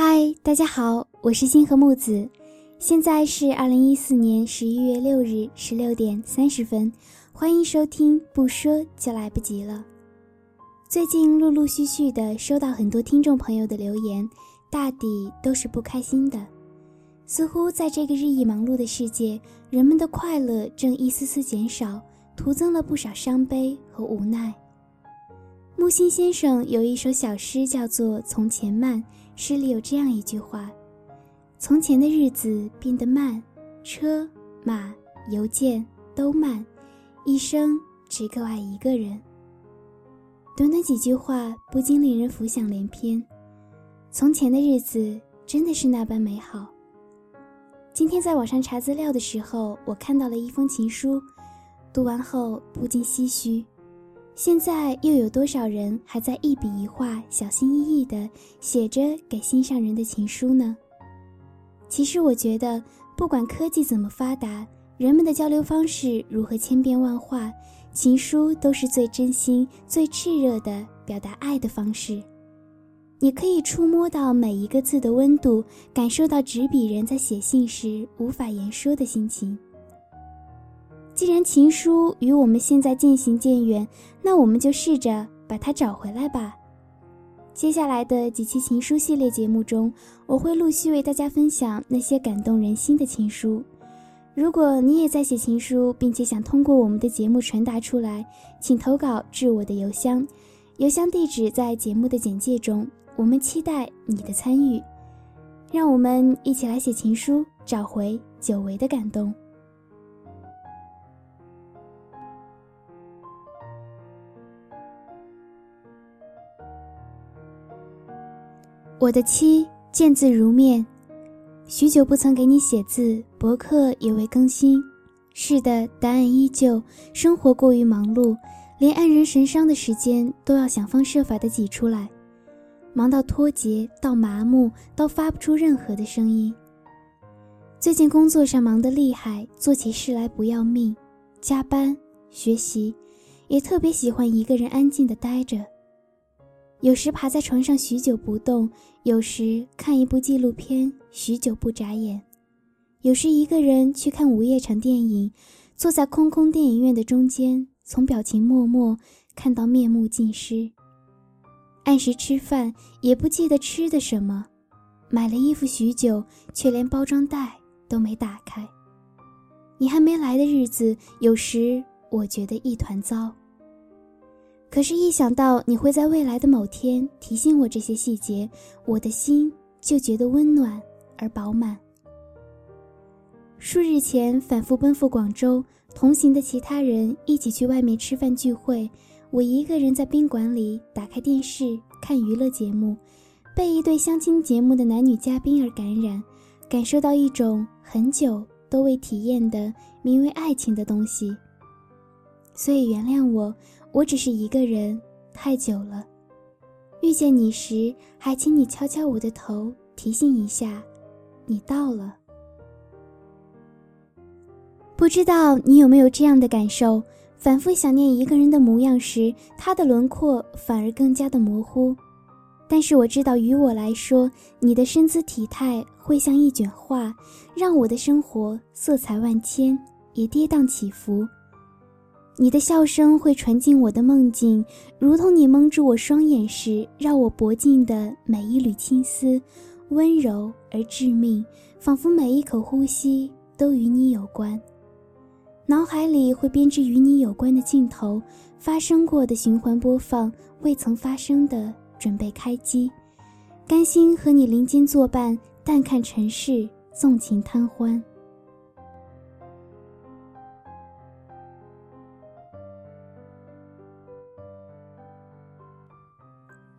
嗨，大家好，我是星河木子，现在是二零一四年十一月六日十六点三十分，欢迎收听。不说就来不及了。最近陆陆续续的收到很多听众朋友的留言，大抵都是不开心的。似乎在这个日益忙碌的世界，人们的快乐正一丝丝减少，徒增了不少伤悲和无奈。木心先生有一首小诗，叫做《从前慢》。诗里有这样一句话：“从前的日子变得慢，车马邮件都慢，一生只够爱一个人。”短短几句话，不禁令人浮想联翩。从前的日子真的是那般美好。今天在网上查资料的时候，我看到了一封情书，读完后不禁唏嘘。现在又有多少人还在一笔一画、小心翼翼地写着给心上人的情书呢？其实我觉得，不管科技怎么发达，人们的交流方式如何千变万化，情书都是最真心、最炽热的表达爱的方式。你可以触摸到每一个字的温度，感受到执笔人在写信时无法言说的心情。既然情书与我们现在渐行渐远，那我们就试着把它找回来吧。接下来的几期情书系列节目中，我会陆续为大家分享那些感动人心的情书。如果你也在写情书，并且想通过我们的节目传达出来，请投稿至我的邮箱，邮箱地址在节目的简介中。我们期待你的参与，让我们一起来写情书，找回久违的感动。我的妻见字如面，许久不曾给你写字，博客也未更新。是的，答案依旧。生活过于忙碌，连黯然神伤的时间都要想方设法的挤出来，忙到脱节，到麻木，到发不出任何的声音。最近工作上忙得厉害，做起事来不要命，加班学习，也特别喜欢一个人安静的待着。有时爬在床上许久不动，有时看一部纪录片许久不眨眼，有时一个人去看午夜场电影，坐在空空电影院的中间，从表情默默看到面目尽失。按时吃饭也不记得吃的什么，买了衣服许久，却连包装袋都没打开。你还没来的日子，有时我觉得一团糟。可是，一想到你会在未来的某天提醒我这些细节，我的心就觉得温暖而饱满。数日前，反复奔赴广州，同行的其他人一起去外面吃饭聚会，我一个人在宾馆里打开电视看娱乐节目，被一对相亲节目的男女嘉宾而感染，感受到一种很久都未体验的名为爱情的东西。所以，原谅我。我只是一个人太久了，遇见你时还请你敲敲我的头，提醒一下，你到了。不知道你有没有这样的感受？反复想念一个人的模样时，他的轮廓反而更加的模糊。但是我知道，于我来说，你的身姿体态会像一卷画，让我的生活色彩万千，也跌宕起伏。你的笑声会传进我的梦境，如同你蒙住我双眼时绕我脖颈的每一缕青丝，温柔而致命，仿佛每一口呼吸都与你有关。脑海里会编织与你有关的镜头，发生过的循环播放，未曾发生的准备开机，甘心和你林间作伴，淡看尘世，纵情贪欢。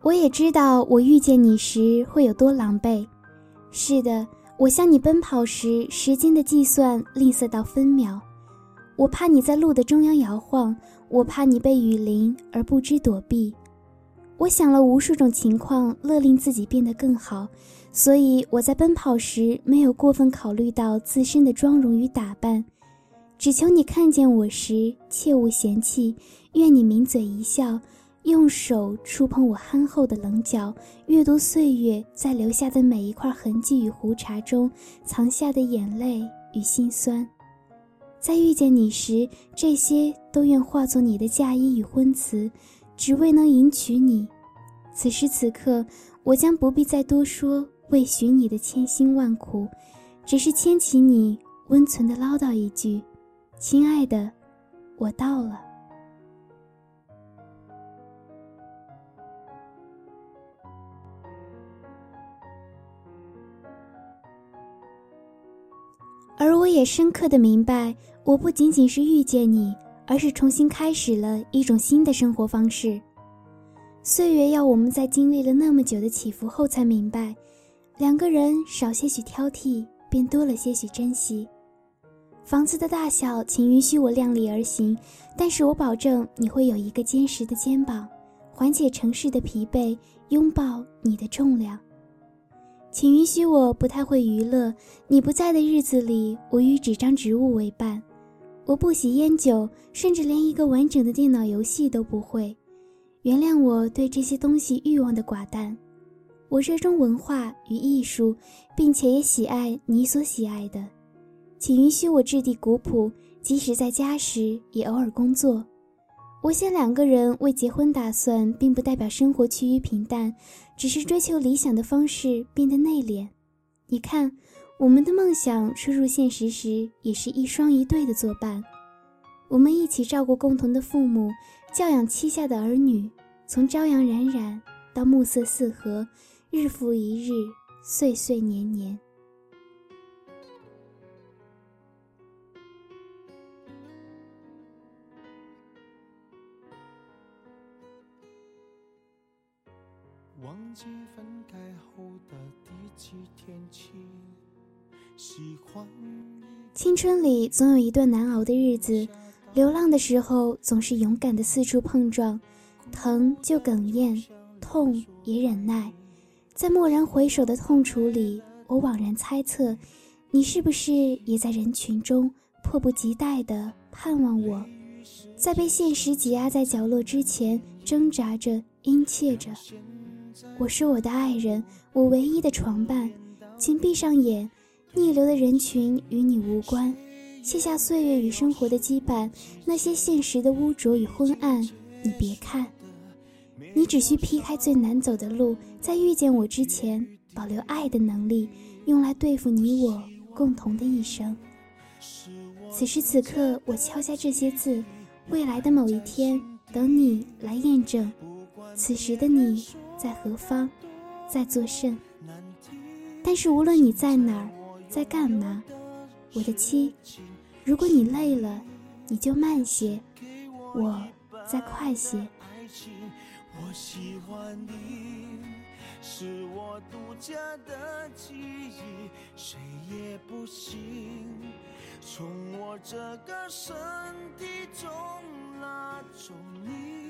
我也知道，我遇见你时会有多狼狈。是的，我向你奔跑时，时间的计算吝啬到分秒。我怕你在路的中央摇晃，我怕你被雨淋而不知躲避。我想了无数种情况，勒令自己变得更好，所以我在奔跑时没有过分考虑到自身的妆容与打扮，只求你看见我时切勿嫌弃，愿你抿嘴一笑。用手触碰我憨厚的棱角，阅读岁月在留下的每一块痕迹与胡茬中藏下的眼泪与心酸。在遇见你时，这些都愿化作你的嫁衣与婚词，只为能迎娶你。此时此刻，我将不必再多说为寻你的千辛万苦，只是牵起你，温存的唠叨一句：“亲爱的，我到了。”而我也深刻的明白，我不仅仅是遇见你，而是重新开始了一种新的生活方式。岁月要我们在经历了那么久的起伏后，才明白，两个人少些许挑剔，便多了些许珍惜。房子的大小，请允许我量力而行，但是我保证你会有一个坚实的肩膀，缓解城市的疲惫，拥抱你的重量。请允许我不太会娱乐。你不在的日子里，我与纸张植物为伴。我不喜烟酒，甚至连一个完整的电脑游戏都不会。原谅我对这些东西欲望的寡淡。我热衷文化与艺术，并且也喜爱你所喜爱的。请允许我质地古朴，即使在家时也偶尔工作。我想两个人为结婚打算，并不代表生活趋于平淡，只是追求理想的方式变得内敛。你看，我们的梦想输入现实时，也是一双一对的作伴。我们一起照顾共同的父母，教养膝下的儿女，从朝阳冉冉到暮色四合，日复一日，岁岁年年。忘记分开后的第几天起，喜欢青春里总有一段难熬的日子，流浪的时候总是勇敢的四处碰撞，疼就哽咽，痛也忍耐，在蓦然回首的痛楚里，我惘然猜测，你是不是也在人群中迫不及待的盼望我，在被现实挤压在角落之前，挣扎着，殷切着。我是我的爱人，我唯一的床伴，请闭上眼，逆流的人群与你无关，卸下岁月与生活的羁绊，那些现实的污浊与昏暗，你别看，你只需劈开最难走的路，在遇见我之前，保留爱的能力，用来对付你我共同的一生。此时此刻，我敲下这些字，未来的某一天，等你来验证，此时的你。在何方，在作甚？但是无论你在哪儿，在干嘛，我的妻，如果你累了，你就慢些，我再快些。我喜欢你，是我独家的记忆，谁也不行从我这个身体中拉走你。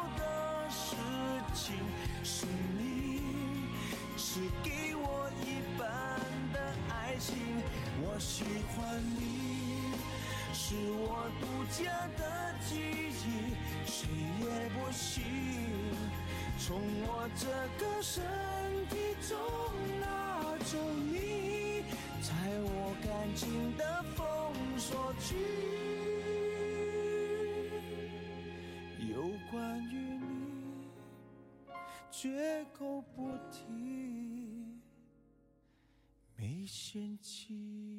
是你，是给我一半的爱情。我喜欢你，是我独家的记忆，谁也不行从我这个身体中拿走你，在我绝口不提，没嫌弃。